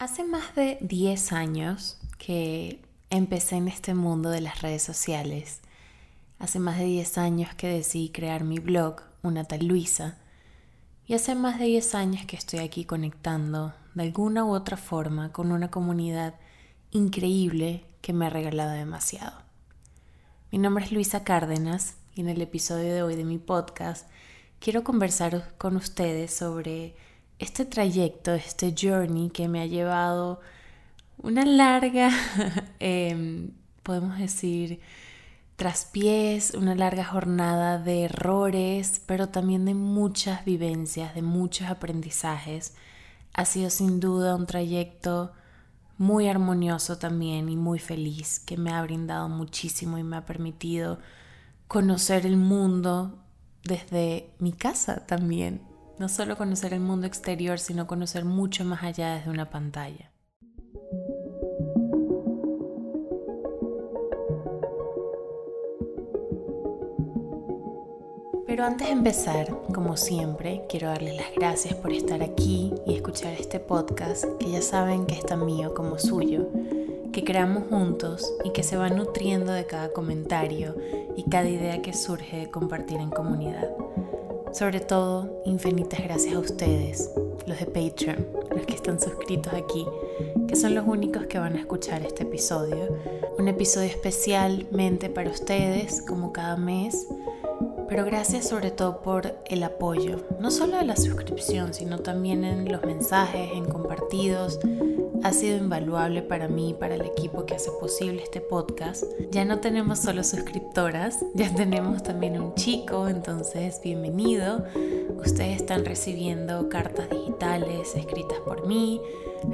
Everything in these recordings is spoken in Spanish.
Hace más de 10 años que empecé en este mundo de las redes sociales. Hace más de 10 años que decidí crear mi blog, Una tal Luisa. Y hace más de 10 años que estoy aquí conectando de alguna u otra forma con una comunidad increíble que me ha regalado demasiado. Mi nombre es Luisa Cárdenas y en el episodio de hoy de mi podcast quiero conversar con ustedes sobre este trayecto, este journey que me ha llevado una larga, em, podemos decir, traspiés, una larga jornada de errores, pero también de muchas vivencias, de muchos aprendizajes. Ha sido sin duda un trayecto muy armonioso también y muy feliz, que me ha brindado muchísimo y me ha permitido conocer el mundo desde mi casa también, no solo conocer el mundo exterior, sino conocer mucho más allá desde una pantalla. Pero antes de empezar, como siempre, quiero darles las gracias por estar aquí y escuchar este podcast que ya saben que es tan mío como suyo, que creamos juntos y que se va nutriendo de cada comentario y cada idea que surge de compartir en comunidad. Sobre todo, infinitas gracias a ustedes, los de Patreon, los que están suscritos aquí, que son los únicos que van a escuchar este episodio. Un episodio especialmente para ustedes, como cada mes. Pero gracias sobre todo por el apoyo, no solo de la suscripción, sino también en los mensajes, en compartidos, ha sido invaluable para mí y para el equipo que hace posible este podcast. Ya no tenemos solo suscriptoras, ya tenemos también un chico, entonces bienvenido. Ustedes están recibiendo cartas digitales escritas por mí,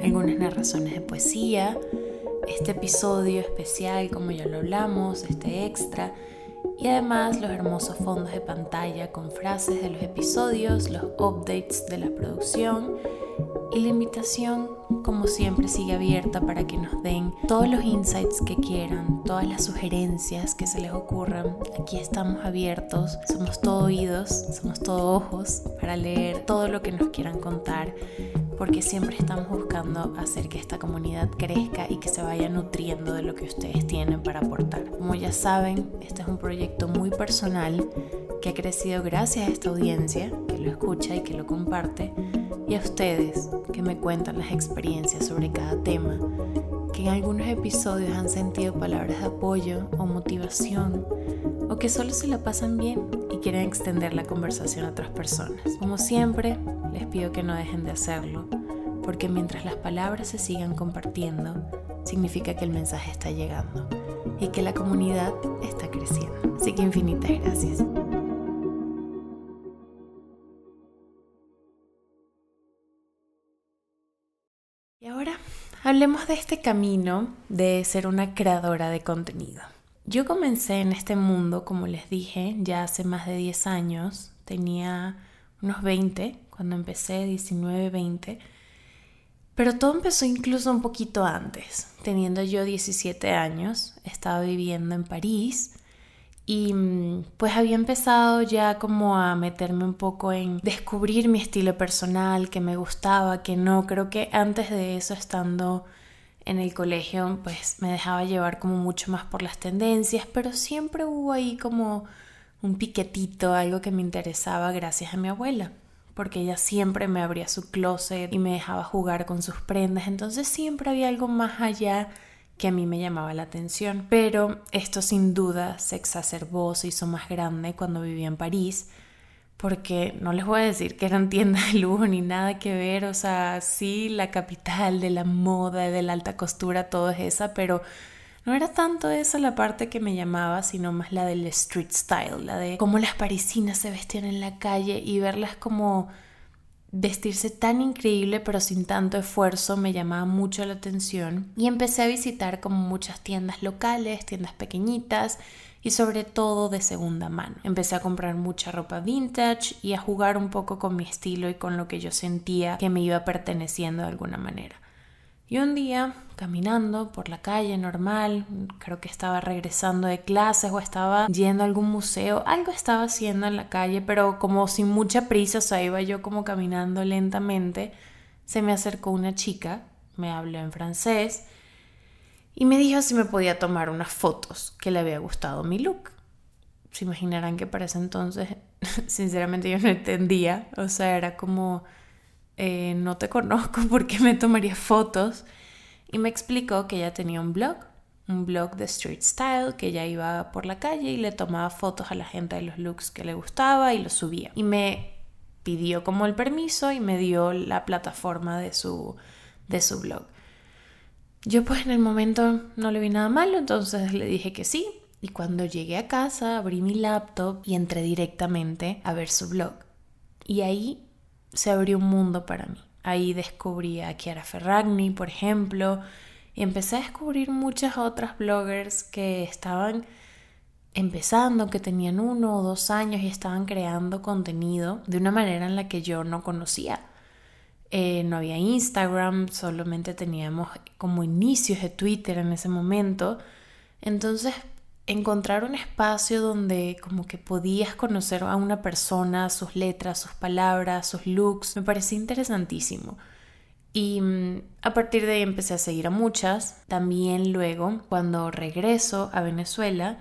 algunas narraciones de poesía, este episodio especial, como ya lo hablamos, este extra. Y además los hermosos fondos de pantalla con frases de los episodios, los updates de la producción y la invitación, como siempre, sigue abierta para que nos den todos los insights que quieran, todas las sugerencias que se les ocurran. Aquí estamos abiertos, somos todo oídos, somos todo ojos para leer todo lo que nos quieran contar, porque siempre estamos buscando hacer que esta comunidad crezca y que se vaya nutriendo de lo que ustedes tienen para aportar. Como ya saben, este es un proyecto muy personal que ha crecido gracias a esta audiencia que lo escucha y que lo comparte y a ustedes que me cuentan las experiencias sobre cada tema, que en algunos episodios han sentido palabras de apoyo o motivación, o que solo se la pasan bien y quieren extender la conversación a otras personas. Como siempre, les pido que no dejen de hacerlo, porque mientras las palabras se sigan compartiendo, significa que el mensaje está llegando y que la comunidad está creciendo. Así que infinitas gracias. Hablemos de este camino de ser una creadora de contenido. Yo comencé en este mundo, como les dije, ya hace más de 10 años. Tenía unos 20 cuando empecé, 19, 20. Pero todo empezó incluso un poquito antes. Teniendo yo 17 años, estaba viviendo en París y mm, pues había empezado ya como a meterme un poco en descubrir mi estilo personal, que me gustaba, que no. Creo que antes de eso, estando en el colegio, pues me dejaba llevar como mucho más por las tendencias, pero siempre hubo ahí como un piquetito, algo que me interesaba gracias a mi abuela porque ella siempre me abría su closet y me dejaba jugar con sus prendas, entonces siempre había algo más allá que a mí me llamaba la atención. Pero esto sin duda se exacerbó, se hizo más grande cuando vivía en París, porque no les voy a decir que eran tiendas de lujo ni nada que ver, o sea, sí, la capital de la moda, de la alta costura, todo es esa, pero no era tanto esa la parte que me llamaba, sino más la del street style, la de cómo las parisinas se vestían en la calle y verlas como vestirse tan increíble pero sin tanto esfuerzo me llamaba mucho la atención y empecé a visitar como muchas tiendas locales, tiendas pequeñitas y sobre todo de segunda mano. Empecé a comprar mucha ropa vintage y a jugar un poco con mi estilo y con lo que yo sentía que me iba perteneciendo de alguna manera. Y un día, caminando por la calle normal, creo que estaba regresando de clases o estaba yendo a algún museo, algo estaba haciendo en la calle, pero como sin mucha prisa, o sea, iba yo como caminando lentamente, se me acercó una chica, me habló en francés y me dijo si me podía tomar unas fotos que le había gustado mi look. Se imaginarán que para ese entonces, sinceramente, yo no entendía. O sea, era como, eh, no te conozco, ¿por qué me tomaría fotos? Y me explicó que ella tenía un blog, un blog de street style, que ella iba por la calle y le tomaba fotos a la gente de los looks que le gustaba y los subía. Y me pidió como el permiso y me dio la plataforma de su, de su blog. Yo pues en el momento no le vi nada malo, entonces le dije que sí. Y cuando llegué a casa abrí mi laptop y entré directamente a ver su blog. Y ahí se abrió un mundo para mí. Ahí descubrí a Chiara Ferragni, por ejemplo, y empecé a descubrir muchas otras bloggers que estaban empezando, que tenían uno o dos años y estaban creando contenido de una manera en la que yo no conocía. Eh, no había Instagram, solamente teníamos como inicios de Twitter en ese momento. Entonces, encontrar un espacio donde como que podías conocer a una persona, sus letras, sus palabras, sus looks, me parecía interesantísimo. Y mm, a partir de ahí empecé a seguir a muchas. También luego, cuando regreso a Venezuela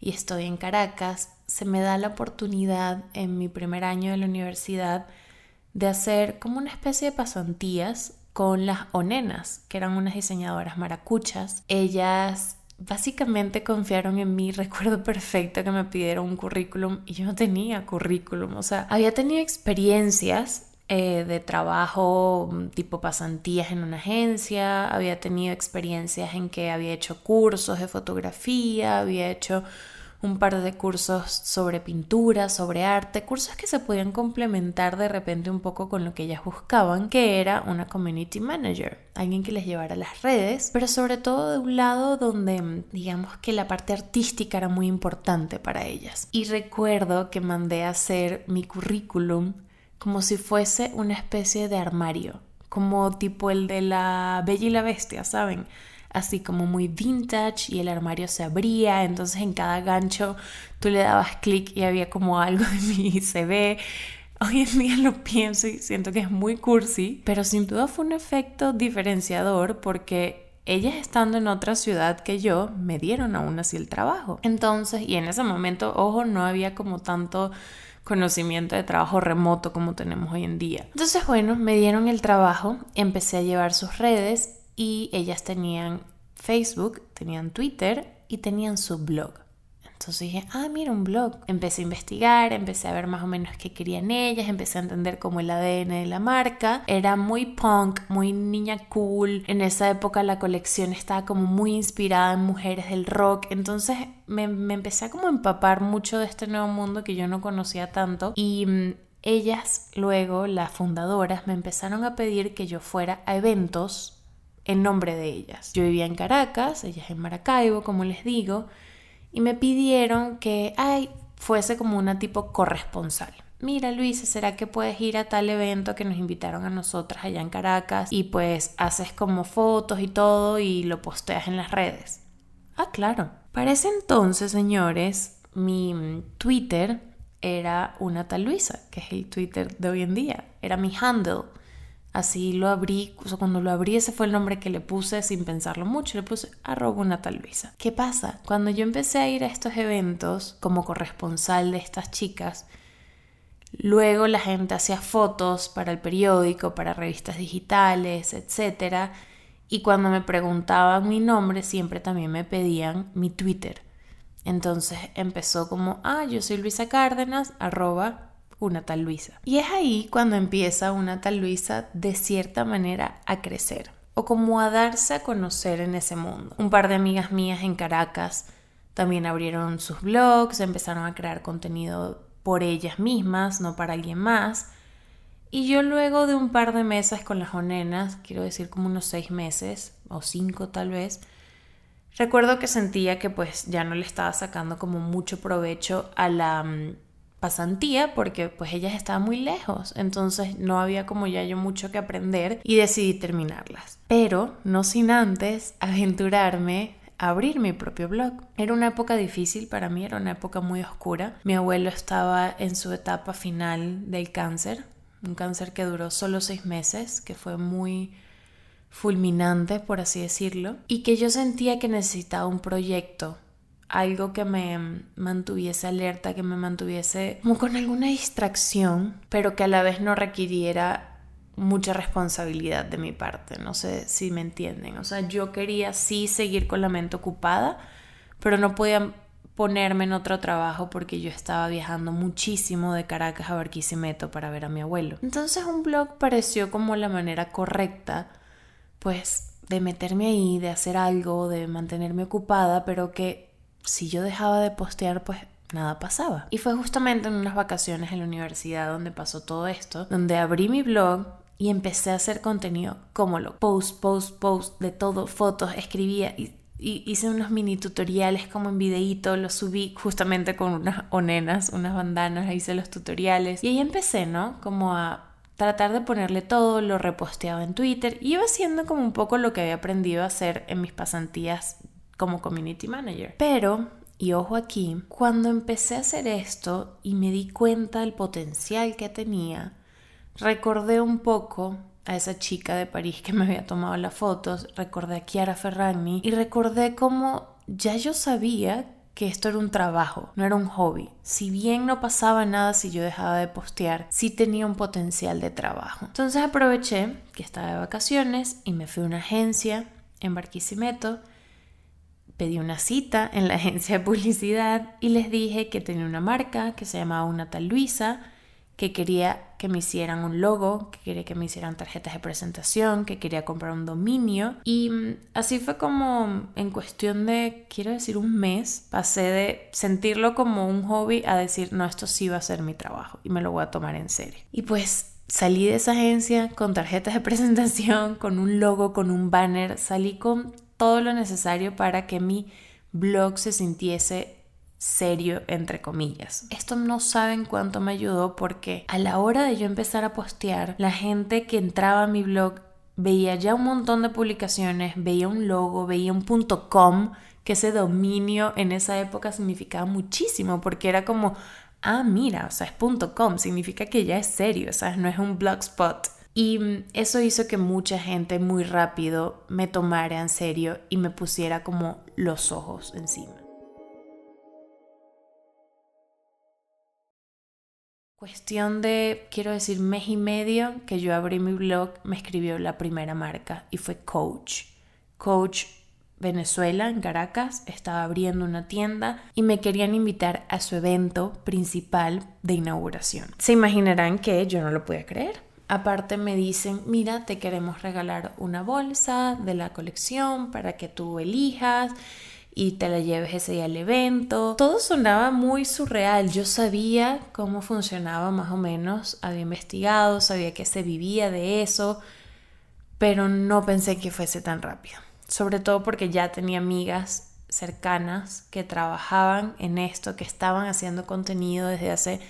y estoy en Caracas, se me da la oportunidad en mi primer año de la universidad de hacer como una especie de pasantías con las onenas, que eran unas diseñadoras maracuchas. Ellas básicamente confiaron en mí. Recuerdo perfecto que me pidieron un currículum y yo no tenía currículum. O sea, había tenido experiencias eh, de trabajo mm, tipo pasantías en una agencia, había tenido experiencias en que había hecho cursos de fotografía, había hecho un par de cursos sobre pintura, sobre arte, cursos que se podían complementar de repente un poco con lo que ellas buscaban, que era una community manager, alguien que les llevara las redes, pero sobre todo de un lado donde digamos que la parte artística era muy importante para ellas. Y recuerdo que mandé a hacer mi currículum como si fuese una especie de armario, como tipo el de la Bella y la Bestia, ¿saben? Así como muy vintage y el armario se abría, entonces en cada gancho tú le dabas clic y había como algo de mi CV. Hoy en día lo pienso y siento que es muy cursi, pero sin duda fue un efecto diferenciador porque ellas estando en otra ciudad que yo me dieron aún así el trabajo. Entonces, y en ese momento, ojo, no había como tanto conocimiento de trabajo remoto como tenemos hoy en día. Entonces, bueno, me dieron el trabajo, empecé a llevar sus redes y ellas tenían Facebook, tenían Twitter y tenían su blog. Entonces dije, ah, mira, un blog. Empecé a investigar, empecé a ver más o menos qué querían ellas, empecé a entender cómo el ADN de la marca era muy punk, muy niña cool. En esa época la colección estaba como muy inspirada en mujeres del rock. Entonces me, me empecé a como empapar mucho de este nuevo mundo que yo no conocía tanto. Y mm, ellas luego, las fundadoras, me empezaron a pedir que yo fuera a eventos en nombre de ellas. Yo vivía en Caracas, ellas en Maracaibo, como les digo, y me pidieron que ay, fuese como una tipo corresponsal. Mira Luisa, ¿será que puedes ir a tal evento que nos invitaron a nosotras allá en Caracas y pues haces como fotos y todo y lo posteas en las redes? Ah, claro. Para ese entonces, señores, mi Twitter era una tal Luisa, que es el Twitter de hoy en día. Era mi handle. Así lo abrí, cuando lo abrí ese fue el nombre que le puse sin pensarlo mucho, le puse arroba una tal Luisa. ¿Qué pasa? Cuando yo empecé a ir a estos eventos como corresponsal de estas chicas, luego la gente hacía fotos para el periódico, para revistas digitales, etc. Y cuando me preguntaban mi nombre siempre también me pedían mi Twitter. Entonces empezó como, ah, yo soy Luisa Cárdenas, arroba una tal Luisa. Y es ahí cuando empieza una tal Luisa de cierta manera a crecer o como a darse a conocer en ese mundo. Un par de amigas mías en Caracas también abrieron sus blogs, empezaron a crear contenido por ellas mismas, no para alguien más. Y yo luego de un par de meses con las onenas, quiero decir como unos seis meses o cinco tal vez, recuerdo que sentía que pues ya no le estaba sacando como mucho provecho a la mm, pasantía porque pues ellas estaban muy lejos, entonces no había como ya yo mucho que aprender y decidí terminarlas. Pero no sin antes aventurarme a abrir mi propio blog. Era una época difícil para mí, era una época muy oscura. Mi abuelo estaba en su etapa final del cáncer, un cáncer que duró solo seis meses, que fue muy fulminante, por así decirlo, y que yo sentía que necesitaba un proyecto, algo que me mantuviese alerta, que me mantuviese como con alguna distracción, pero que a la vez no requiriera mucha responsabilidad de mi parte, no sé si me entienden, o sea, yo quería sí seguir con la mente ocupada, pero no podía ponerme en otro trabajo porque yo estaba viajando muchísimo de Caracas a Barquisimeto para ver a mi abuelo. Entonces un blog pareció como la manera correcta, pues, de meterme ahí, de hacer algo, de mantenerme ocupada, pero que si yo dejaba de postear, pues nada pasaba. Y fue justamente en unas vacaciones en la universidad donde pasó todo esto, donde abrí mi blog y empecé a hacer contenido como lo post, post, post, de todo, fotos, escribía y hice unos mini tutoriales como en videíto, los subí justamente con unas onenas, unas bandanas, hice los tutoriales y ahí empecé, ¿no? Como a tratar de ponerle todo, lo reposteaba en Twitter y iba haciendo como un poco lo que había aprendido a hacer en mis pasantías como community manager. Pero, y ojo aquí, cuando empecé a hacer esto y me di cuenta del potencial que tenía, recordé un poco a esa chica de París que me había tomado las fotos, recordé a Chiara Ferragni y recordé cómo ya yo sabía que esto era un trabajo, no era un hobby. Si bien no pasaba nada si yo dejaba de postear, sí tenía un potencial de trabajo. Entonces aproveché que estaba de vacaciones y me fui a una agencia en Barquisimeto, pedí una cita en la agencia de publicidad y les dije que tenía una marca que se llamaba Una Tal Luisa, que quería que me hicieran un logo, que quería que me hicieran tarjetas de presentación, que quería comprar un dominio. Y mm, así fue como en cuestión de, quiero decir, un mes, pasé de sentirlo como un hobby a decir, no, esto sí va a ser mi trabajo y me lo voy a tomar en serio. Y pues salí de esa agencia con tarjetas de presentación, con un logo, con un banner, salí con todo lo necesario para que mi blog se sintiese serio, entre comillas. Esto no saben cuánto me ayudó porque a la hora de yo empezar a postear, la gente que entraba a mi blog veía ya un montón de publicaciones, veía un logo, veía un punto .com, que ese dominio en esa época significaba muchísimo porque era como, ah, mira, o sea, es .com, significa que ya es serio, o sea, no es un blogspot. Y mm, eso hizo que mucha gente muy rápido me tomara en serio y me pusiera como los ojos encima. Cuestión de, quiero decir, mes y medio que yo abrí mi blog, me escribió la primera marca y fue Coach. Coach Venezuela, en Caracas, estaba abriendo una tienda y me querían invitar a su evento principal de inauguración. Se imaginarán que yo no lo podía creer. Aparte me dicen, mira, te queremos regalar una bolsa de la colección para que tú elijas y te la lleves ese día al evento. Todo sonaba muy surreal. Yo sabía cómo funcionaba más o menos, había investigado, sabía que se vivía de eso, pero no pensé que fuese tan rápido. Sobre todo porque ya tenía amigas cercanas que trabajaban en esto, que estaban haciendo contenido desde hace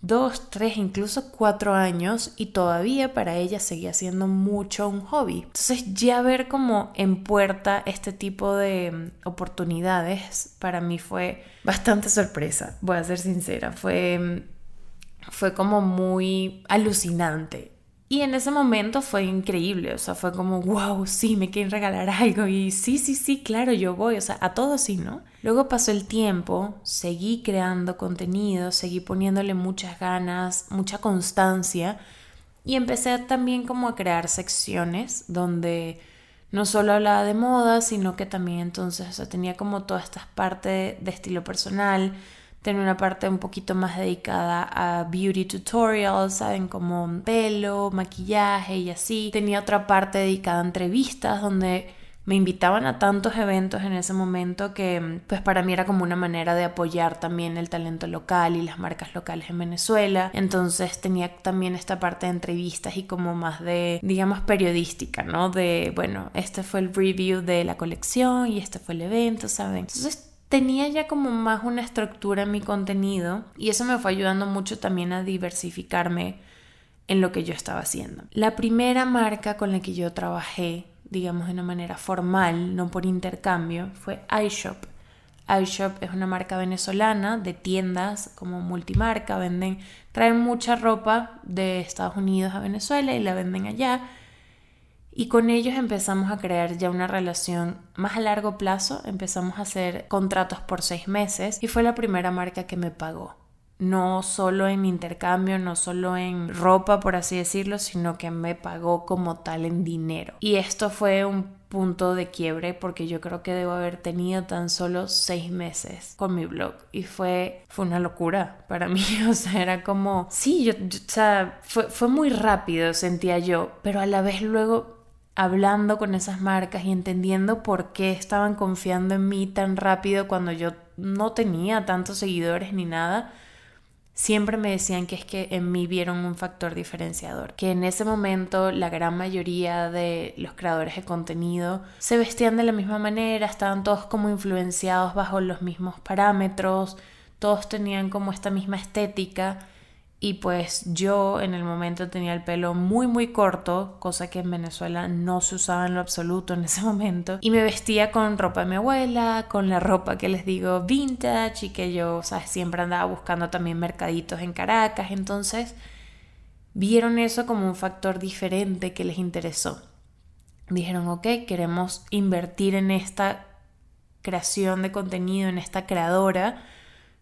dos, tres, incluso cuatro años y todavía para ella seguía siendo mucho un hobby. Entonces ya ver como en puerta este tipo de mm, oportunidades para mí fue bastante sorpresa, voy a ser sincera, fue, mm, fue como muy alucinante y en ese momento fue increíble, o sea, fue como, wow, sí, me quieren regalar algo y sí, sí, sí, claro, yo voy, o sea, a todo sí, ¿no? Luego pasó el tiempo, seguí creando contenido, seguí poniéndole muchas ganas, mucha constancia y empecé también como a crear secciones donde no solo hablaba de moda, sino que también entonces, o sea, tenía como todas estas partes de estilo personal, Tenía una parte un poquito más dedicada a beauty tutorials, saben, como pelo, maquillaje y así. Tenía otra parte dedicada a entrevistas donde me invitaban a tantos eventos en ese momento que pues para mí era como una manera de apoyar también el talento local y las marcas locales en Venezuela. Entonces tenía también esta parte de entrevistas y como más de, digamos, periodística, ¿no? De, bueno, este fue el review de la colección y este fue el evento, ¿saben? Entonces tenía ya como más una estructura en mi contenido y eso me fue ayudando mucho también a diversificarme en lo que yo estaba haciendo. La primera marca con la que yo trabajé, digamos de una manera formal, no por intercambio, fue iShop. iShop es una marca venezolana de tiendas como multimarca, venden, traen mucha ropa de Estados Unidos a Venezuela y la venden allá Y con ellos empezamos a crear ya una relación más a largo plazo, empezamos a hacer contratos por seis meses y fue la primera marca que me pagó. No solo en intercambio, no solo en ropa, por así decirlo, sino que me pagó como tal en dinero. Y esto fue un punto de quiebre porque yo creo que debo haber tenido tan solo seis meses con mi blog y fue, fue una locura para mí, o sea, era como, sí, yo, o sea, fue, fue muy rápido, sentía yo, pero a la vez luego hablando con esas marcas y entendiendo por qué estaban confiando en mí tan rápido cuando yo no tenía tantos seguidores ni nada, siempre me decían que es que en mí vieron un factor diferenciador, que en ese momento la gran mayoría de los creadores de contenido se vestían de la misma manera, estaban todos como influenciados bajo los mismos parámetros, todos tenían como esta misma estética y pues yo en el momento tenía el pelo muy muy corto, cosa que en Venezuela no se usaba en lo absoluto en ese momento. Y me vestía con ropa de mi abuela, con la ropa que les digo vintage y que yo. Siempre andaba buscando también mercaditos en Caracas. Entonces vieron eso como un factor diferente que les interesó. Dijeron, ok, queremos invertir en esta creación de contenido, en esta creadora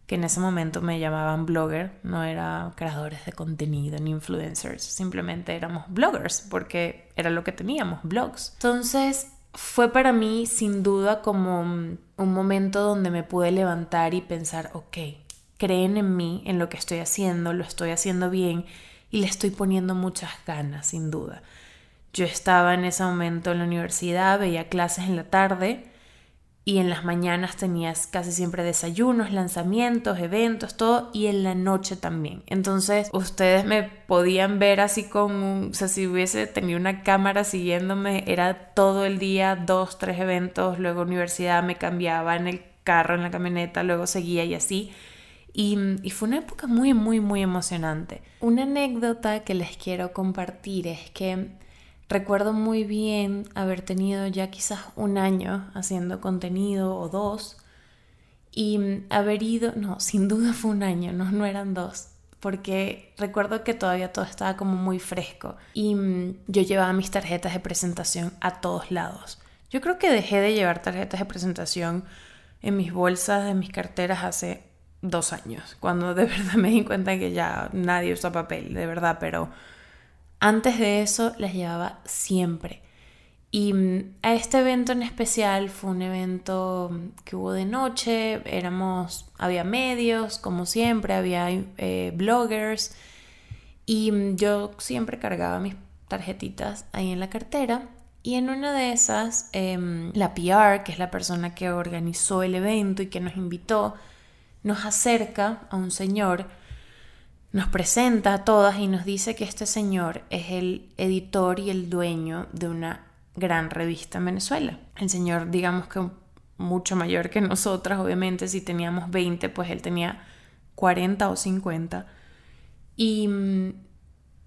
que en ese momento me llamaban blogger, no era creadores de contenido ni influencers, simplemente éramos bloggers porque era lo que teníamos, blogs. Entonces fue para mí sin duda como un momento donde me pude levantar y pensar, ok, creen en mí, en lo que estoy haciendo, lo estoy haciendo bien y le estoy poniendo muchas ganas, sin duda. Yo estaba en ese momento en la universidad, veía clases en la tarde, y en las mañanas tenías casi siempre desayunos, lanzamientos, eventos, todo y en la noche también. Entonces ustedes me podían ver así con, o sea, si hubiese tenido una cámara siguiéndome, era todo el día, dos, tres eventos, luego universidad, me cambiaba en el carro, en la camioneta, luego seguía y así. Y, y, fue una época muy, muy, muy emocionante. Una anécdota que les quiero compartir es que Recuerdo muy bien haber tenido ya quizás un año haciendo contenido o dos y haber ido, no, sin duda fue un año, no, no eran dos, porque recuerdo que todavía todo estaba como muy fresco y mm, yo llevaba mis tarjetas de presentación a todos lados. Yo creo que dejé de llevar tarjetas de presentación en mis bolsas, de mis carteras hace dos años, cuando de verdad me di cuenta que ya nadie usa papel, de verdad, pero antes de eso las llevaba siempre. Y mm, a este evento en especial fue un evento mm, que hubo de noche, éramos, había medios, como siempre, había eh, bloggers y mm, yo siempre cargaba mis tarjetitas ahí en la cartera y en una de esas em, la PR, que es la persona que organizó el evento y que nos invitó, nos acerca a un señor nos presenta a todas y nos dice que este señor es el editor y el dueño de una gran revista en Venezuela. El señor, digamos que mucho mayor que nosotras, obviamente, si teníamos 20, pues él tenía 40 o 50. Y mm,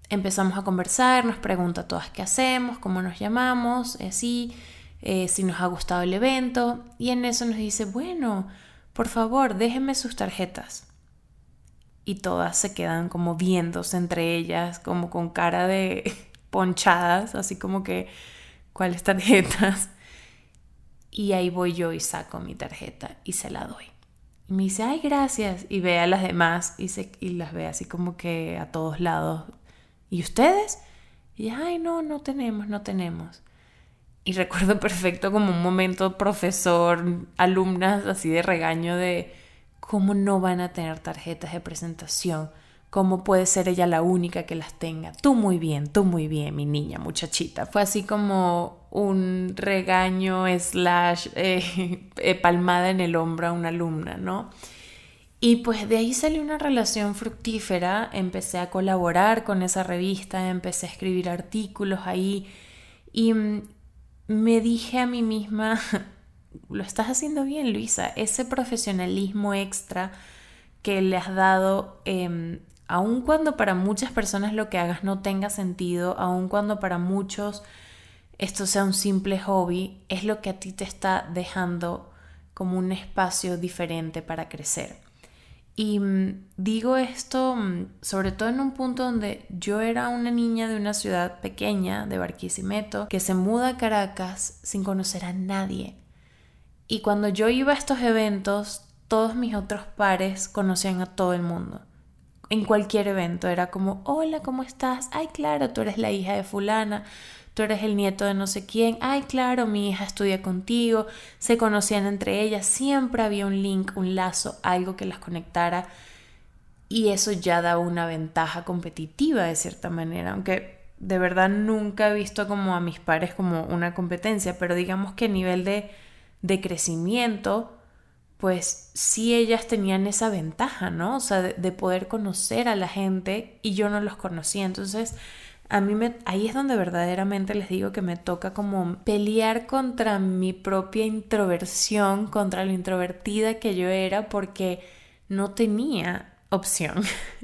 empezamos a conversar, nos pregunta a todas qué hacemos, cómo nos llamamos, así, eh, si nos ha gustado el evento. Y en eso nos dice, bueno, por favor, déjenme sus tarjetas y todas se quedan como viéndose entre ellas, como con cara de ponchadas, así como que, ¿cuáles tarjetas? Y ahí voy yo y saco mi tarjeta y se la doy. Y me dice, ay, gracias. Y ve a las demás y, se, y las ve así como que a todos lados. ¿Y ustedes? Y ay, no, no tenemos, no tenemos. Y recuerdo perfecto como un momento profesor, alumnas así de regaño de, ¿Cómo no van a tener tarjetas de presentación? ¿Cómo puede ser ella la única que las tenga? Tú muy bien, tú muy bien, mi niña, muchachita. Fue así como un regaño slash eh, eh, palmada en el hombro a una alumna, ¿no? Y pues de ahí salió una relación fructífera, empecé a colaborar con esa revista, empecé a escribir artículos ahí y mm, me dije a mí misma, lo estás haciendo bien, Luisa. Ese profesionalismo extra que le has dado, eh, aun cuando para muchas personas lo que hagas no tenga sentido, aun cuando para muchos esto sea un simple hobby, es lo que a ti te está dejando como un espacio diferente para crecer. Y mm, digo esto mm, sobre todo en un punto donde yo era una niña de una ciudad pequeña, de Barquisimeto, que se muda a Caracas sin conocer a nadie. Y cuando yo iba a estos eventos, todos mis otros pares conocían a todo el mundo. En cualquier evento era como, hola, ¿cómo estás? Ay, claro, tú eres la hija de fulana tú eres el nieto de no sé quién, ay claro, mi hija estudia contigo, se conocían entre ellas, siempre había un link, un lazo, algo que las conectara y eso ya da una ventaja competitiva de cierta manera, aunque de verdad nunca he visto como a mis pares como una competencia, pero digamos que a nivel de, de crecimiento, pues sí ellas tenían esa ventaja, ¿no? O sea, de, de, poder conocer a la gente y yo no los conocía. Entonces, a mí me, ahí es donde verdaderamente les digo que me toca como pelear contra mi propia introversión, contra lo introvertida que yo era, porque no tenía opción.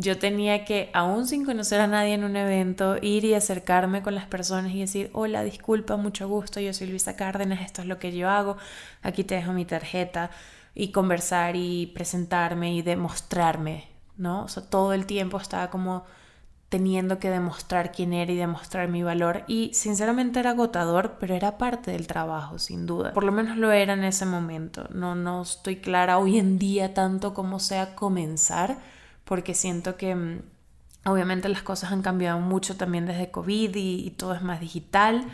Yo tenía que, aún sin conocer a nadie en un evento, ir y acercarme con las personas y decir, hola, disculpa, mucho gusto, yo soy Luisa Cárdenas, esto es lo que yo hago, aquí te dejo mi tarjeta, y conversar y presentarme y demostrarme, ¿no? Todo el tiempo estaba como teniendo que demostrar quién era y demostrar mi valor y sinceramente era agotador, pero era parte del trabajo, sin duda. Por lo menos lo era en ese momento. No no estoy clara hoy en día tanto como sea comenzar, porque siento que mm, obviamente las cosas han cambiado mucho también desde COVID y, todo es más digital,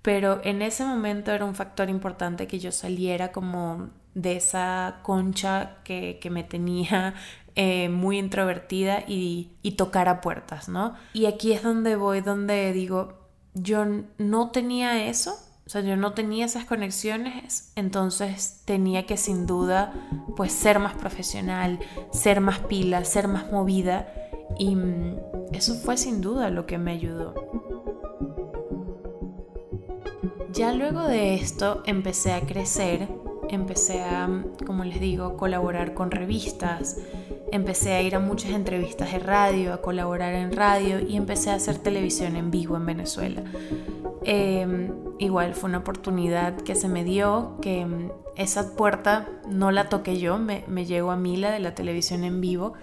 pero en ese momento era un factor importante que yo saliera como de esa concha que, que me tenía eh, muy introvertida y, y tocar puertas, ¿no? Y aquí es donde voy, donde digo, yo no tenía eso, o sea, yo no tenía esas conexiones, entonces tenía que sin duda pues ser más profesional, ser más pila, ser más movida y mm, eso fue sin duda lo que me ayudó. Ya luego de esto empecé a crecer, empecé a, como les digo, colaborar con revistas, empecé a ir a muchas entrevistas de radio, a colaborar en radio y empecé a hacer televisión en vivo en Venezuela. Em, igual fue una oportunidad que se me dio, que em, esa puerta no la toqué yo, me, me llegó a mí la de la televisión en vivo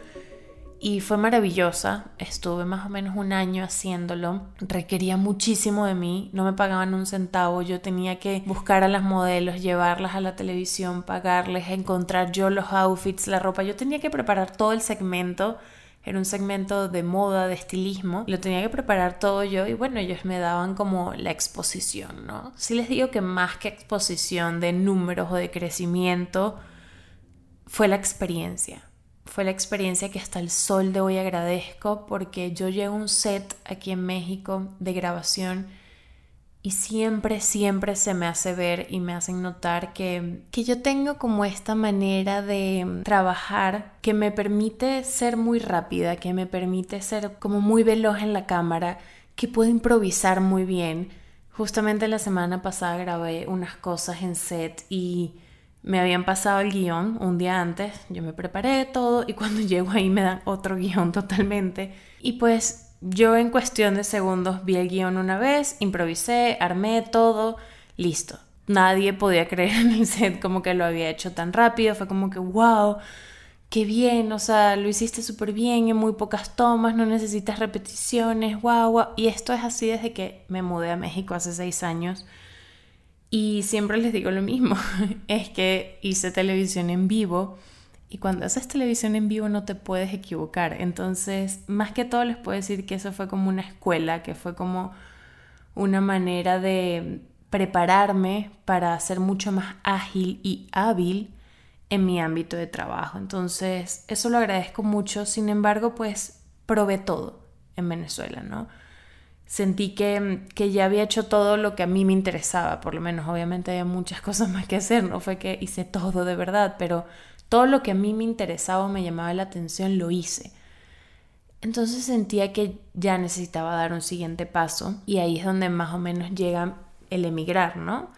y fue maravillosa. Estuve más o menos un año haciéndolo. Requería muchísimo de mí. No me pagaban un centavo. Yo tenía que buscar a las modelos, llevarlas a la televisión, pagarles, encontrar yo los outfits, la ropa. Yo tenía que preparar todo el segmento. Era un segmento de moda, de estilismo. Lo tenía que preparar todo yo y bueno, ellos me daban como la exposición, ¿no? Sí les digo que más que exposición de números o de crecimiento, fue la experiencia fue la experiencia que hasta el sol de hoy agradezco porque yo llego a un set aquí en México de grabación y siempre, siempre se me hace ver y me hacen notar que, que yo tengo como esta manera de trabajar que me permite ser muy rápida, que me permite ser como muy veloz en la cámara, que puedo improvisar muy bien. Justamente la semana pasada grabé unas cosas en set y me habían pasado el guion un día antes, yo me preparé todo y cuando llego ahí me dan otro guion totalmente. Y pues yo en cuestión de segundos vi el guion una vez, improvisé, armé todo, listo. Nadie podía creer en el set como que lo había hecho tan rápido, fue como que wow, qué bien, o sea, lo hiciste súper bien en muy pocas tomas, no necesitas repeticiones, wow, wow. Y esto es así desde que me mudé a México hace seis años y siempre les digo lo mismo, es que hice televisión en vivo y cuando haces televisión en vivo no te puedes equivocar. Entonces, más que todo les puedo decir que eso fue como una escuela, que fue como una manera de prepararme para ser mucho más ágil y hábil en mi ámbito de trabajo. Entonces, eso lo agradezco mucho. Sin embargo, pues probé todo en Venezuela, ¿no? Sentí que, que, ya había hecho todo lo que a mí me interesaba, por lo menos obviamente había muchas cosas más que hacer, no fue que hice todo de verdad, pero todo lo que a mí me interesaba o me llamaba la atención lo hice. Entonces sentía que ya necesitaba dar un siguiente paso y ahí es donde más o menos llega el emigrar, ¿no?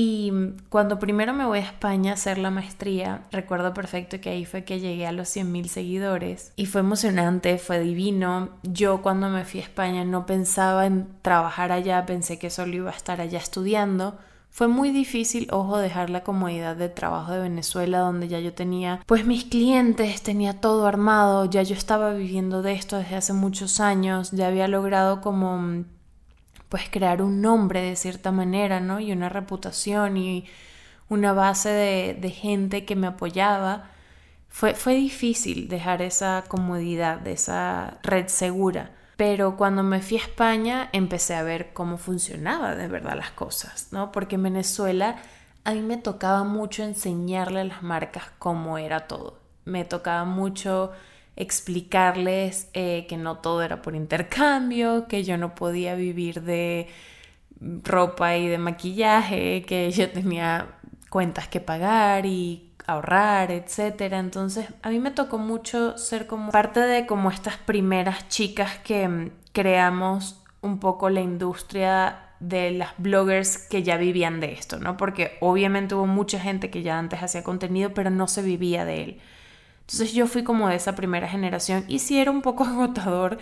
Y cuando primero me voy a España a hacer la maestría, recuerdo perfecto que ahí fue que llegué a los 100.000 seguidores y fue emocionante, fue divino. Yo cuando me fui a España no pensaba en trabajar allá, pensé que solo iba a estar allá estudiando, fue muy difícil, ojo, dejar la comodidad de trabajo de Venezuela, donde ya yo tenía pues mis clientes, tenía todo armado, ya yo estaba viviendo de esto desde hace muchos años, ya había logrado como pues crear un nombre de cierta manera, ¿no? Y una reputación y una base de, gente que me apoyaba. Fue, fue difícil dejar esa comodidad, esa red segura. Pero cuando me fui a España empecé a ver cómo funcionaba de verdad las cosas, ¿no? Porque en Venezuela a mí me tocaba mucho enseñarle a las marcas cómo era todo. Me tocaba mucho explicarles eh, que no todo era por intercambio, que yo no podía vivir de ropa y de maquillaje, que yo tenía cuentas que pagar y ahorrar, etcétera. Entonces, a mí me tocó mucho ser como parte de como estas primeras chicas que mm, creamos un poco la industria de las bloggers que ya vivían de esto, ¿no? Porque obviamente hubo mucha gente que ya antes hacía contenido, pero no se vivía de él. Entonces yo fui como de esa primera generación y sí era un poco agotador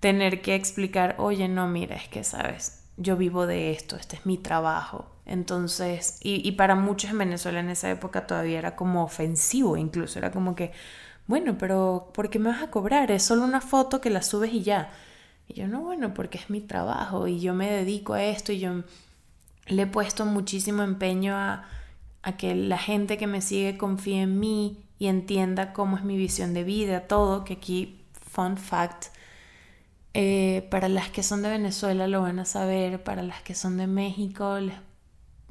tener que explicar, oye, no, mira, es que, sabes, yo vivo de esto, este es mi trabajo, entonces, y, para muchos en Venezuela en esa época todavía era como ofensivo, incluso era como que, bueno, pero ¿por qué me vas a cobrar? Es solo una foto que la subes y ya. Y yo, no, bueno, porque es mi trabajo y yo me dedico a esto y yo le he puesto muchísimo empeño a, a que la gente que me sigue confíe en mí y entienda cómo es mi visión de vida, todo, que aquí, fun fact, eh, para las que son de Venezuela lo van a saber, para las que son de México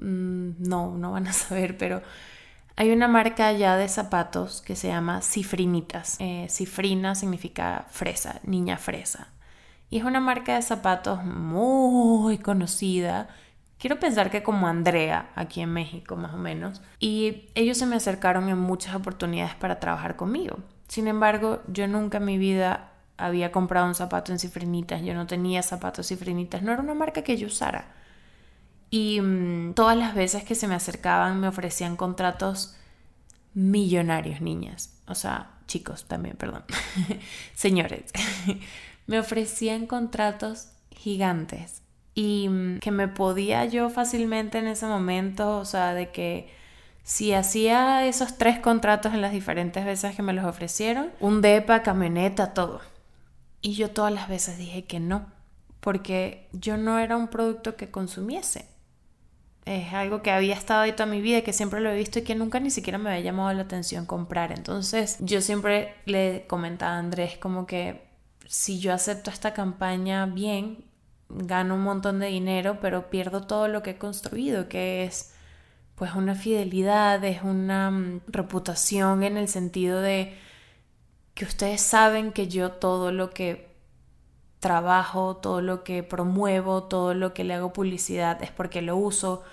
Mm, no, no van a saber, pero hay una marca ya de zapatos que se llama Cifrinitas. Eh, cifrina significa fresa, niña fresa. Y es una marca de zapatos muy conocida. Quiero pensar que como Andrea, aquí en México más o menos. Y ellos se me acercaron en muchas oportunidades para trabajar conmigo. Sin embargo, yo nunca en mi vida había comprado un zapato en cifrinitas. Yo no tenía zapatos cifrinitas. No era una marca que yo usara. Y mm, todas las veces que se me acercaban me ofrecían contratos millonarios, niñas. O sea, chicos también, perdón. Señores, me ofrecían contratos gigantes y mm, que me podía yo fácilmente en ese momento, o sea, de que si hacía esos tres contratos en las diferentes veces que me los ofrecieron, un DEPA, camioneta, todo. Y yo todas las veces dije que no, porque yo no era un producto que consumiese es algo que había estado ahí toda mi vida, que siempre lo he visto y que nunca ni siquiera me había llamado la atención comprar. Entonces yo siempre le comentaba a Andrés como que si yo acepto esta campaña bien, gano un montón de dinero, pero pierdo todo lo que he construido, que es pues una fidelidad, es una mm, reputación en el sentido de que ustedes saben que yo todo lo que trabajo, todo lo que promuevo, todo lo que le hago publicidad es porque lo uso,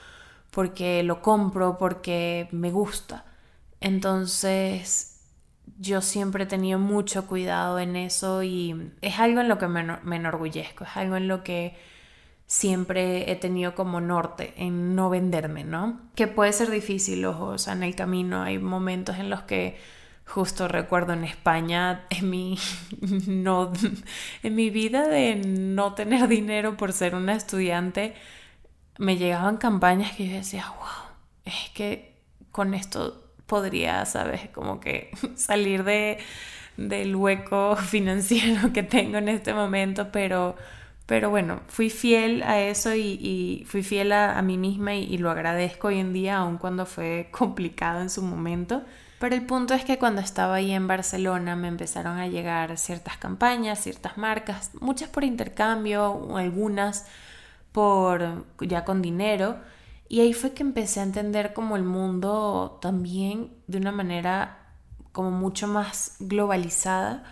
porque lo compro, porque me gusta. Entonces yo siempre he tenido mucho cuidado en eso y es algo en lo que me, enorgullezco, es algo en lo que siempre he tenido como norte en no venderme, ¿no? Que puede ser difícil, ojo, o sea, en el camino hay momentos en los que Justo recuerdo en España, en mi, no, en mi vida de no tener dinero por ser una estudiante, me llegaban campañas que yo decía, wow, es que con esto podría, ¿sabes? Como que salir de, del hueco financiero que tengo en este momento, pero, pero bueno, fui fiel a eso y, fui fiel a, mí misma y, y, lo agradezco hoy en día, aun cuando fue complicado en su momento. Pero el punto es que cuando estaba ahí en Barcelona me empezaron a llegar ciertas campañas, ciertas marcas, muchas por intercambio, algunas por ya con dinero. Y ahí fue que empecé a entender como el mundo también de una manera como mucho más globalizada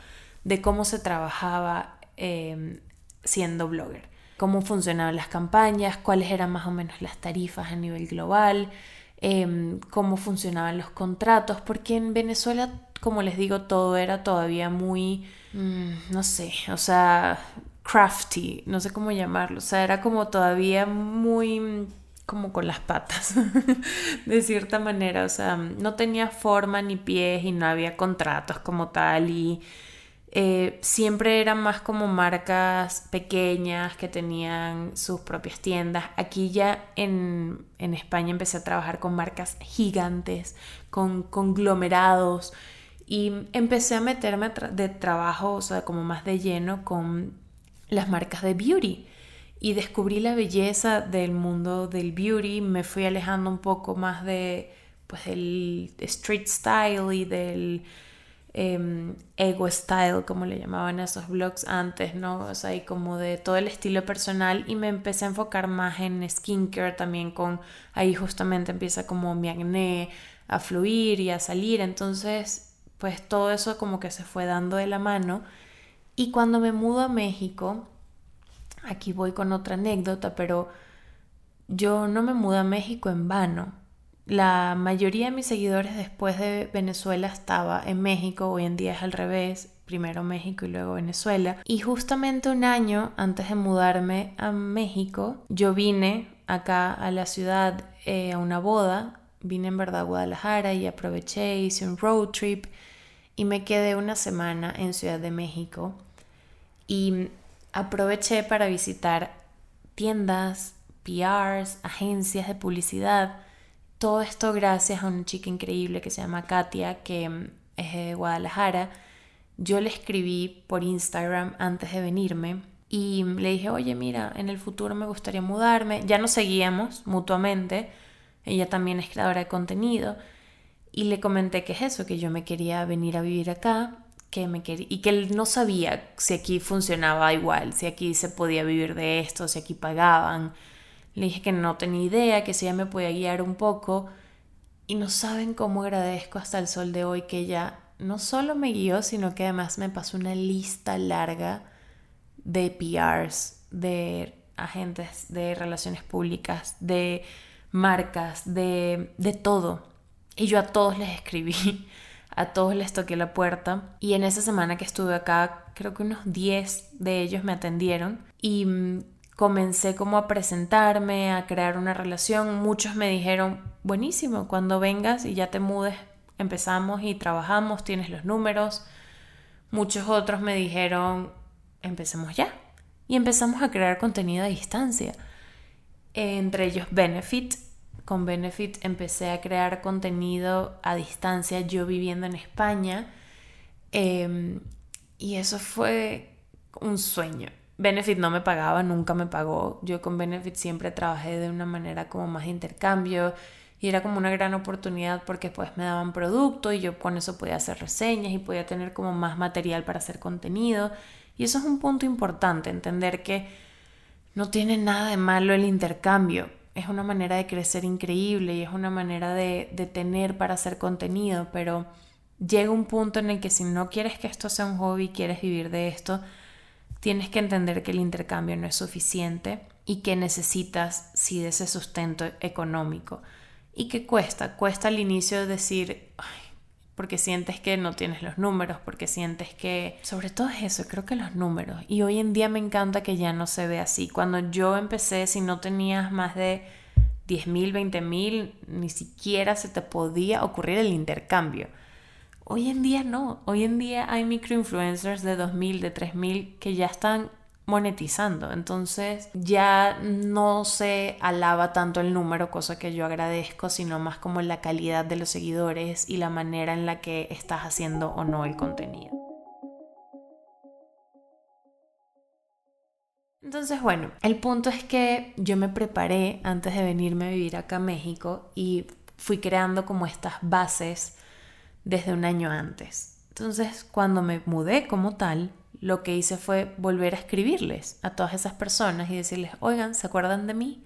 de cómo se trabajaba em, siendo blogger, cómo funcionaban las campañas, cuáles eran más o menos las tarifas a nivel global, Em, cómo funcionaban los contratos, porque en Venezuela, como les digo, todo era todavía muy, mm, no sé, o sea, crafty, no sé cómo llamarlo, o sea, era como todavía muy como con las patas, de cierta manera, o sea, no tenía forma ni pies y no había contratos como tal y eh, siempre eran más como marcas pequeñas que tenían sus propias tiendas. Aquí ya en, en España empecé a trabajar con marcas gigantes, con conglomerados y empecé a meterme de trabajo, o sea, como más de lleno con las marcas de beauty y descubrí la belleza del mundo del beauty, me fui alejando un poco más de pues del street style y del em, ego style, como le llamaban esos blogs antes, ¿no? O sea, y como de todo el estilo personal y me empecé a enfocar más en skincare también con, ahí justamente empieza como mi acné a fluir y a salir, entonces pues todo eso como que se fue dando de la mano y cuando me mudo a México, aquí voy con otra anécdota, pero yo no me mudé a México en vano. La mayoría de mis seguidores después de Venezuela estaba en México, hoy en día es al revés, primero México y luego Venezuela. Y justamente un año antes de mudarme a México, yo vine acá a la ciudad eh, a una boda, vine en verdad a Guadalajara y aproveché, hice un road trip y me quedé una semana en Ciudad de México y aproveché para visitar tiendas, PRs, agencias de publicidad. Todo esto gracias a una chica increíble que se llama Katia, que mm, es de Guadalajara. Yo le escribí por Instagram antes de venirme y le dije, oye, mira, en el futuro me gustaría mudarme. Ya nos seguíamos mutuamente. Ella también es creadora de contenido. Y le comenté que es eso, que yo me quería venir a vivir acá que me quería, y que él no sabía si aquí funcionaba igual, si aquí se podía vivir de esto, si aquí pagaban. Le dije que no tenía idea, que si ella me podía guiar un poco. Y no saben cómo agradezco hasta el sol de hoy que ella no solo me guió, sino que además me pasó una lista larga de PRs, de agentes de relaciones públicas, de marcas, de, de todo. Y yo a todos les escribí a todos les toqué la puerta y en esa semana que estuve acá, creo que unos 10 de ellos me atendieron y mm, comencé como a presentarme, a crear una relación. Muchos me dijeron, buenísimo, cuando vengas y ya te mudes, empezamos y trabajamos, tienes los números. Muchos otros me dijeron, empecemos ya. Y empezamos a crear contenido a distancia. Entre ellos Benefit, con Benefit empecé a crear contenido a distancia, yo viviendo en España. Em, y eso fue un sueño. Benefit no me pagaba, nunca me pagó. Yo con Benefit siempre trabajé de una manera como más de intercambio y era como una gran oportunidad porque pues me daban producto y yo con eso podía hacer reseñas y podía tener como más material para hacer contenido. Y eso es un punto importante, entender que no tiene nada de malo el intercambio es una manera de crecer increíble y es una manera de, de, tener para hacer contenido, pero llega un punto en el que si no quieres que esto sea un hobby, quieres vivir de esto, tienes que entender que el intercambio no es suficiente y que necesitas sí de ese sustento económico. Y que cuesta, cuesta al inicio decir, porque sientes que no tienes los números, porque sientes que, sobre todo es eso, creo que los números. Y hoy en día me encanta que ya no se ve así. Cuando yo empecé, si no tenías más de 10 mil, 20 mil, ni siquiera se te podía ocurrir el intercambio. Hoy en día no, hoy en día hay microinfluencers de 2.000, de 3.000 que ya están monetizando. Entonces ya no se alaba tanto el número, cosa que yo agradezco, sino más como la calidad de los seguidores y la manera en la que estás haciendo o no el contenido. Entonces, bueno, el punto es que yo me preparé antes de venirme a vivir acá a México y fui creando como estas bases desde un año antes. Entonces, cuando me mudé como tal, lo que hice fue volver a escribirles a todas esas personas y decirles, oigan, ¿se acuerdan de mí?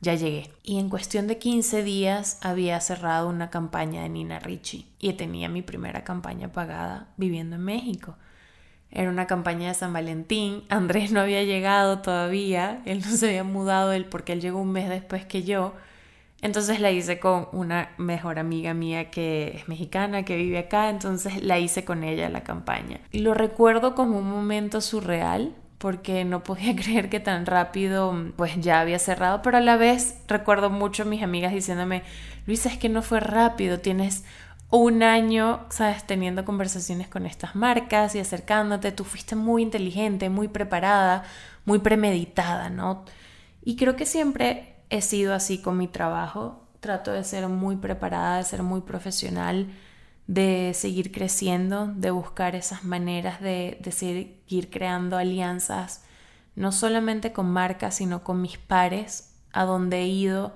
Ya llegué. Y en cuestión de 15 días había cerrado una campaña de Nina Ricci y tenía mi primera campaña pagada viviendo en México. Era una campaña de San Valentín. Andrés no había llegado todavía. Él no se había mudado él porque él llegó un mes después que yo. Entonces la hice con una mejor amiga mía que es mexicana, que vive acá, entonces la hice con ella la campaña. Y lo recuerdo como un momento surreal porque no podía creer que tan rápido pues ya había cerrado, pero a la vez recuerdo mucho a mis amigas diciéndome, Luisa, es que no fue rápido, tienes un año, sabes, teniendo conversaciones con estas marcas y acercándote, tú fuiste muy inteligente, muy preparada, muy premeditada, ¿no? Y creo que siempre he sido así con mi trabajo. Trato de ser muy preparada, de ser muy profesional, de seguir creciendo, de buscar esas maneras de, seguir creando alianzas, no solamente con marcas, sino con mis pares, a donde he ido,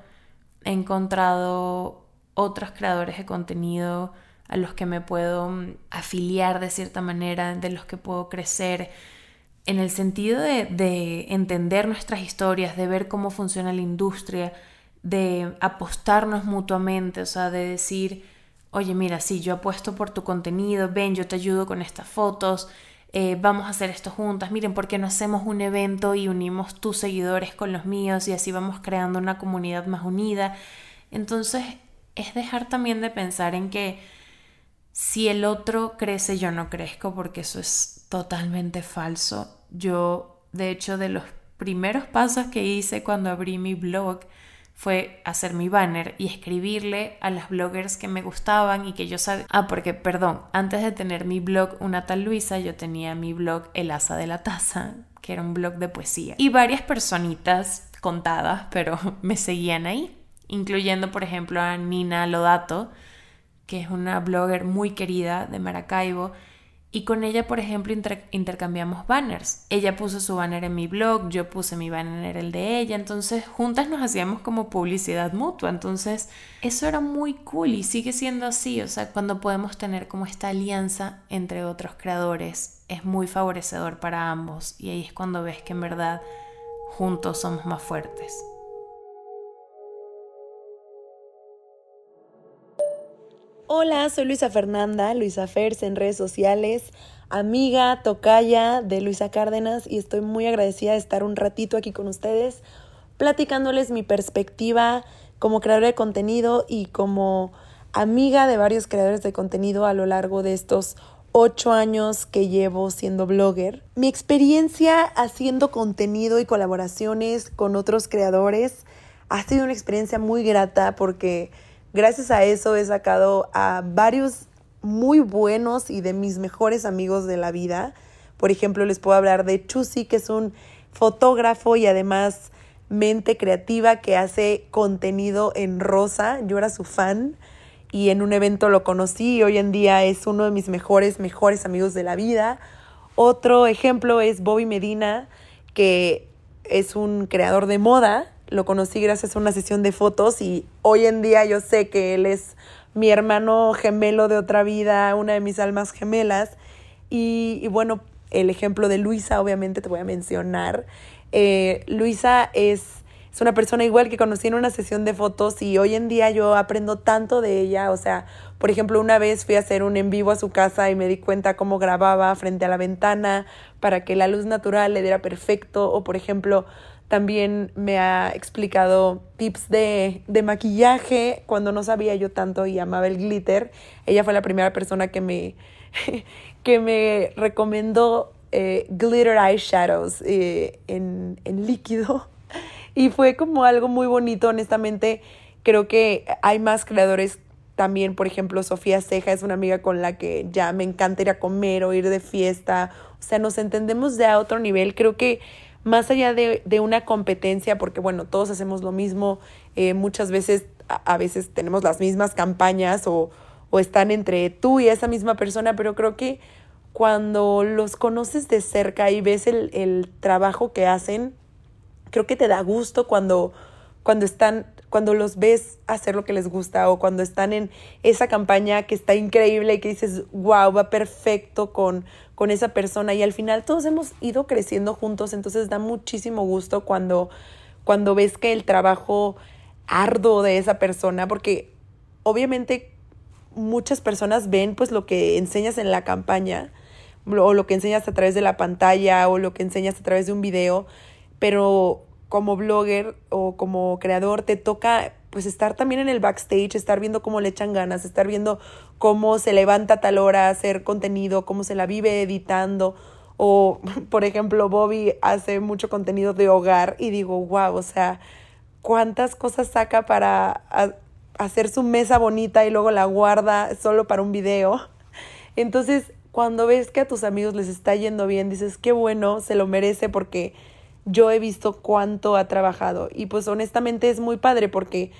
he encontrado otros creadores de contenido a los que me puedo mm, afiliar de cierta manera, de los que puedo crecer, en el sentido de, entender nuestras historias, de ver cómo funciona la industria, de apostarnos mutuamente, o sea, de decir, oye, mira, sí, yo apuesto por tu contenido, ven, yo te ayudo con estas fotos, eh, vamos a hacer esto juntas, miren, ¿por qué no hacemos un evento y unimos tus seguidores con los míos y así vamos creando una comunidad más unida? Entonces, es dejar también de pensar en que si el otro crece, yo no crezco, porque eso es totalmente falso. Yo, de hecho, de los primeros pasos que hice cuando abrí mi blog fue hacer mi banner y escribirle a las bloggers que me gustaban y que yo sabía... Ah, porque, perdón, antes de tener mi blog Una tal Luisa, yo tenía mi blog El Asa de la Taza, que era un blog de poesía. Y varias personitas contadas, pero me seguían ahí, incluyendo, por ejemplo, a Nina Lodato, que es una blogger muy querida de Maracaibo, y con ella, por ejemplo, intercambiamos banners. Ella puso su banner en mi blog, yo puse mi banner en el de ella, entonces juntas nos hacíamos como publicidad mutua. Entonces, eso era muy cool y sigue siendo así. O sea, cuando podemos tener como esta alianza entre otros creadores, es muy favorecedor para ambos. Y ahí es cuando ves que en verdad juntos somos más fuertes. Hola, soy Luisa Fernanda, Luisa Fers en redes sociales, amiga, tocaya de Luisa Cárdenas y estoy muy agradecida de estar un ratito aquí con ustedes platicándoles mi perspectiva como creadora de contenido y como amiga de varios creadores de contenido a lo largo de estos ocho años que llevo siendo blogger. Mi experiencia haciendo contenido y colaboraciones con otros creadores ha sido una experiencia muy grata porque Gracias a eso he sacado a varios muy buenos y de mis mejores amigos de la vida. Por ejemplo, les puedo hablar de Chusi, que es un fotógrafo y además mente creativa que hace contenido en rosa. Yo era su fan y en un evento lo conocí y hoy en día es uno de mis mejores, mejores amigos de la vida. Otro ejemplo es Bobby Medina, que es un creador de moda lo conocí gracias a una sesión de fotos y hoy en día yo sé que él es mi hermano gemelo de otra vida, una de mis almas gemelas. Y, bueno, el ejemplo de Luisa, obviamente te voy a mencionar. Eh, Luisa es, es una persona igual que conocí en una sesión de fotos y hoy en día yo aprendo tanto de ella. O sea, por ejemplo, una vez fui a hacer un en vivo a su casa y me di cuenta cómo grababa frente a la ventana para que la luz natural le diera perfecto. O por ejemplo, también me ha explicado tips de, maquillaje cuando no sabía yo tanto y amaba el glitter. Ella fue la primera persona que me, que me recomendó eh, glitter eyeshadows eh, en, en líquido. Y fue como algo muy bonito, honestamente. Creo que hay más creadores también, por ejemplo, Sofía Ceja es una amiga con la que ya me encanta ir a comer o ir de fiesta. O sea, nos entendemos de a otro nivel. Creo que más allá de, de una competencia, porque bueno, todos hacemos lo mismo, eh, muchas veces, a, veces tenemos las mismas campañas o, o están entre tú y esa misma persona, pero creo que cuando los conoces de cerca y ves el, el trabajo que hacen, creo que te da gusto cuando, cuando están cuando los ves hacer lo que les gusta o cuando están en esa campaña que está increíble y que dices, wow, va perfecto con, con esa persona y al final todos hemos ido creciendo juntos, entonces da muchísimo gusto cuando, cuando ves que el trabajo arduo de esa persona, porque obviamente muchas personas ven pues lo que enseñas en la campaña o lo que enseñas a través de la pantalla o lo que enseñas a través de un video, pero como blogger o como creador te toca pues estar también en el backstage, estar viendo cómo le echan ganas, estar viendo cómo se levanta a tal hora a hacer contenido, cómo se la vive editando. O, por ejemplo, Bobby hace mucho contenido de hogar y digo, wow, o sea, cuántas cosas saca para hacer su mesa bonita y luego la guarda solo para un video. Entonces, cuando ves que a tus amigos les está yendo bien, dices, qué bueno, se lo merece porque yo he visto cuánto ha trabajado. Y pues honestamente es muy padre porque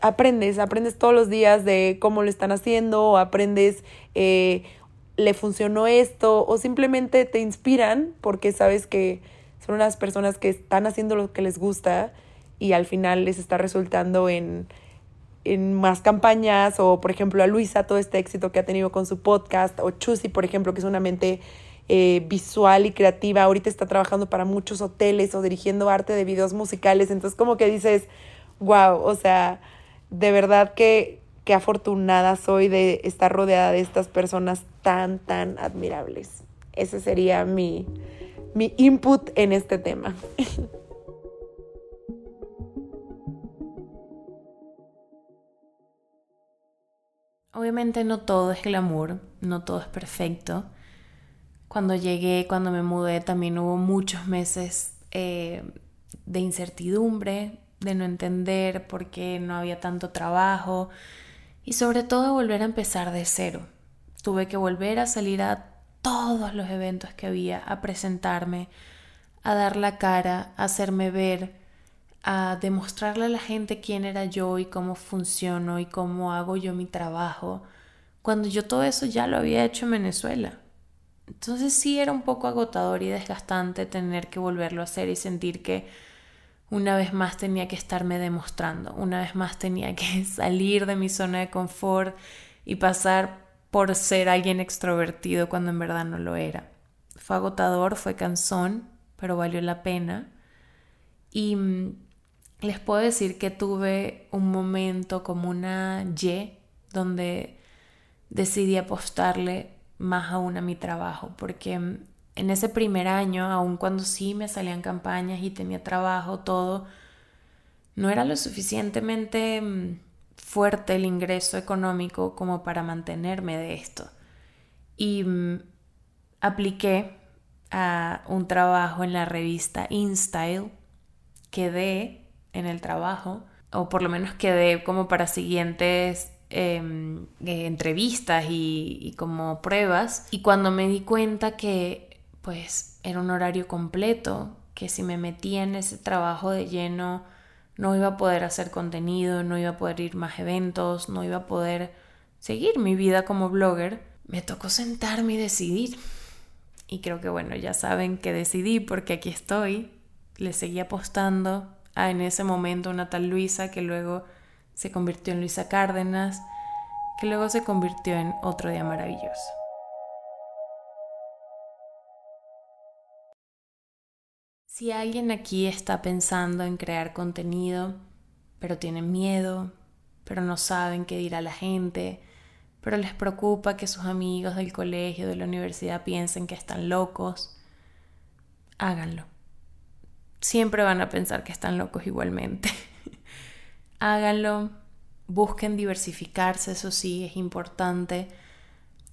aprendes, aprendes todos los días de cómo lo están haciendo, aprendes, eh, le funcionó esto, o simplemente te inspiran porque sabes que son unas personas que están haciendo lo que les gusta y al final les está resultando en, en más campañas, o por ejemplo a Luisa, todo este éxito que ha tenido con su podcast, o Chusi, por ejemplo, que es una mente eh, visual y creativa, ahorita está trabajando para muchos hoteles o dirigiendo arte de videos musicales, entonces como que dices, wow, o sea, de verdad que qué afortunada soy de estar rodeada de estas personas tan, tan admirables. Ese sería mi, mi input en este tema. Obviamente no todo es glamour, no todo es perfecto. Cuando llegué, cuando me mudé, también hubo muchos meses eh, de incertidumbre, de no entender por qué no había tanto trabajo y sobre todo volver a empezar de cero. Tuve que volver a salir a todos los eventos que había, a presentarme, a dar la cara, a hacerme ver, a demostrarle a la gente quién era yo y cómo funciono y cómo hago yo mi trabajo, cuando yo todo eso ya lo había hecho en Venezuela. Entonces sí era un poco agotador y desgastante tener que volverlo a hacer y sentir que una vez más tenía que estarme demostrando, una vez más tenía que salir de mi zona de confort y pasar por ser alguien extrovertido cuando en verdad no lo era. Fue agotador, fue cansón, pero valió la pena. Y mm, les puedo decir que tuve un momento como una Y donde decidí apostarle más aún a mi trabajo, porque mm, en ese primer año, aun cuando sí me salían campañas y tenía trabajo, todo, no era lo suficientemente mm, fuerte el ingreso económico como para mantenerme de esto. Y mm, apliqué a un trabajo en la revista InStyle, quedé en el trabajo, o por lo menos quedé como para siguientes eh, entrevistas y, y como pruebas. Y cuando me di cuenta que pues era un horario completo, que si me metía en ese trabajo de lleno no iba a poder hacer contenido, no iba a poder ir más eventos, no iba a poder seguir mi vida como blogger, me tocó sentarme y decidir. Y creo que bueno, ya saben que decidí porque aquí estoy. Le seguí apostando a en ese momento una tal Luisa que luego se convirtió en Luisa Cárdenas, que luego se convirtió en otro día maravilloso. Si alguien aquí está pensando en crear contenido, pero tienen miedo, pero no saben qué dirá la gente, pero les preocupa que sus amigos del colegio, de la universidad piensen que están locos, háganlo. Siempre van a pensar que están locos igualmente. háganlo, busquen diversificarse, eso sí, es importante.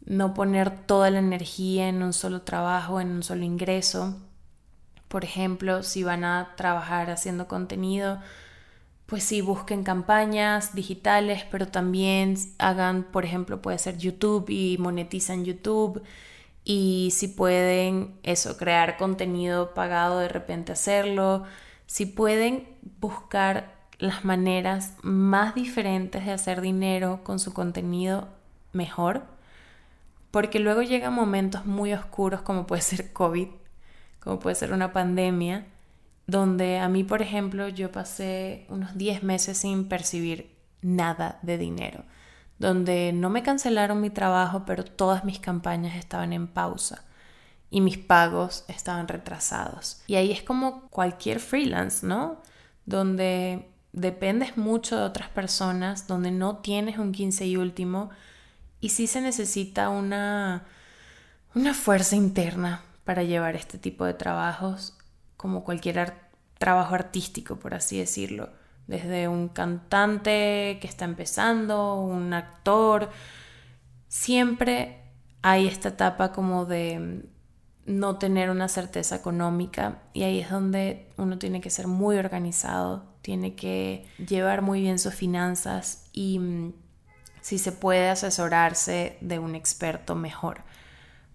No poner toda la energía en un solo trabajo, en un solo ingreso por ejemplo, si van a trabajar haciendo contenido, pues sí, busquen campañas digitales, pero también hagan, por ejemplo, puede ser YouTube y monetizan YouTube. Y si pueden eso, crear contenido pagado, de repente hacerlo. Si pueden buscar las maneras más diferentes de hacer dinero con su contenido, mejor. Porque luego llegan momentos muy oscuros como puede ser COVID, como puede ser una pandemia, donde a mí, por ejemplo, yo pasé unos 10 meses sin percibir nada de dinero, donde no me cancelaron mi trabajo, pero todas mis campañas estaban en pausa y mis pagos estaban retrasados. Y ahí es como cualquier freelance, ¿no? Donde dependes mucho de otras personas, donde no tienes un 15 y último, y sí se necesita una, una fuerza interna para llevar este tipo de trabajos como cualquier trabajo artístico, por así decirlo. Desde un cantante que está empezando, un actor, siempre hay esta etapa como de no tener una certeza económica y ahí es donde uno tiene que ser muy organizado, tiene que llevar muy bien sus finanzas y mm, si se puede asesorarse de un experto mejor,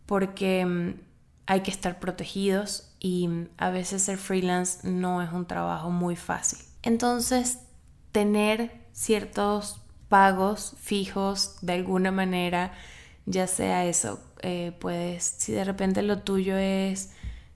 porque mm, hay que estar protegidos y mm, a veces ser freelance no es un trabajo muy fácil. Entonces, tener ciertos pagos fijos de alguna manera, ya sea eso, eh, puedes, si de repente lo tuyo es,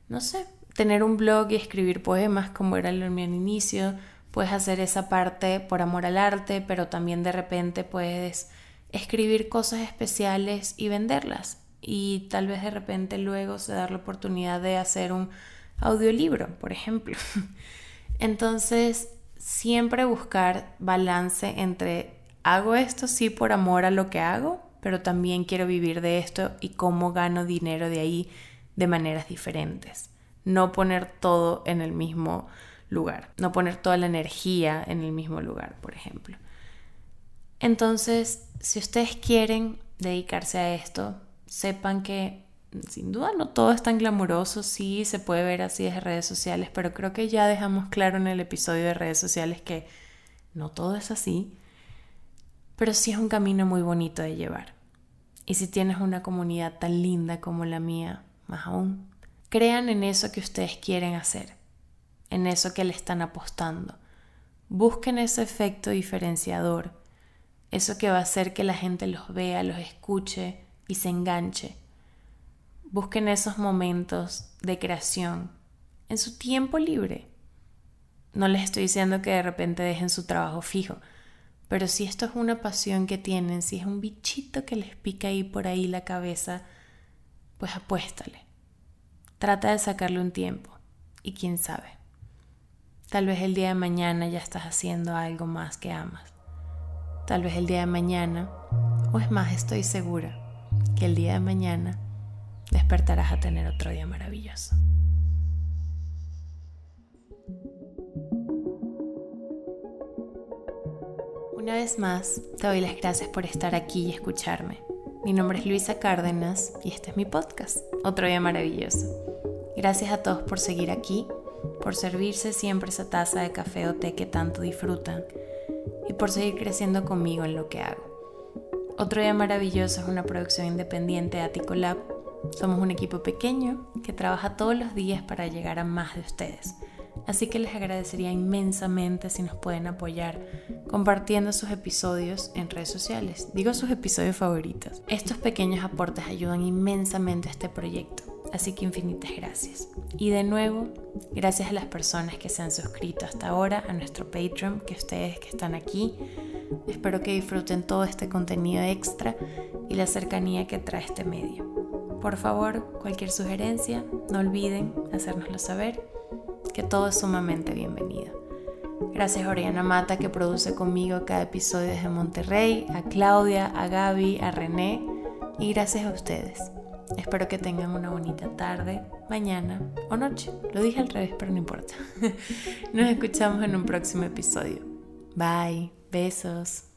no sé, tener un blog y escribir poemas como era lo mío al inicio, puedes hacer esa parte por amor al arte, pero también de repente puedes escribir cosas especiales y venderlas. Y tal vez de repente luego se da la oportunidad de hacer un audiolibro, por ejemplo. Entonces, siempre buscar balance entre hago esto sí por amor a lo que hago, pero también quiero vivir de esto y cómo gano dinero de ahí de maneras diferentes. No poner todo en el mismo lugar, no poner toda la energía en el mismo lugar, por ejemplo. Entonces, si ustedes quieren dedicarse a esto, sepan que sin duda no todo es tan glamuroso, sí se puede ver así desde redes sociales, pero creo que ya dejamos claro en el episodio de redes sociales que no todo es así, pero sí es un camino muy bonito de llevar. Y si tienes una comunidad tan linda como la mía, más aún, crean en eso que ustedes quieren hacer, en eso que le están apostando. Busquen ese efecto diferenciador, eso que va a hacer que la gente los vea, los escuche y se enganche Busquen esos momentos de creación en su tiempo libre. No les estoy diciendo que de repente dejen su trabajo fijo, pero si esto es una pasión que tienen, si es un bichito que les pica ahí por ahí la cabeza, pues apuéstale. Trata de sacarle un tiempo y quién sabe. Tal vez el día de mañana ya estás haciendo algo más que amas. Tal vez el día de mañana, o es más, estoy segura que el día de mañana despertarás a tener otro día maravilloso. Una vez más, te doy las gracias por estar aquí y escucharme. Mi nombre es Luisa Cárdenas y este es mi podcast, Otro Día Maravilloso. Gracias a todos por seguir aquí, por servirse siempre esa taza de café o té que tanto disfrutan y por seguir creciendo conmigo en lo que hago. Otro Día Maravilloso es una producción independiente de Aticolab somos un equipo pequeño que trabaja todos los días para llegar a más de ustedes. Así que les agradecería inmensamente si nos pueden apoyar compartiendo sus episodios en redes sociales. Digo sus episodios favoritos. Estos pequeños aportes ayudan inmensamente a este proyecto. Así que infinitas gracias. Y de nuevo, gracias a las personas que se han suscrito hasta ahora a nuestro Patreon, que ustedes que están aquí. Espero que disfruten todo este contenido extra y la cercanía que trae este medio. Por favor, cualquier sugerencia, no olviden hacérnoslo saber, que todo es sumamente bienvenido. Gracias a Oriana Mata que produce conmigo cada episodio desde Monterrey, a Claudia, a Gaby, a René y gracias a ustedes. Espero que tengan una bonita tarde, mañana o noche. Lo dije al revés, pero no importa. Nos escuchamos en un próximo episodio. Bye, besos.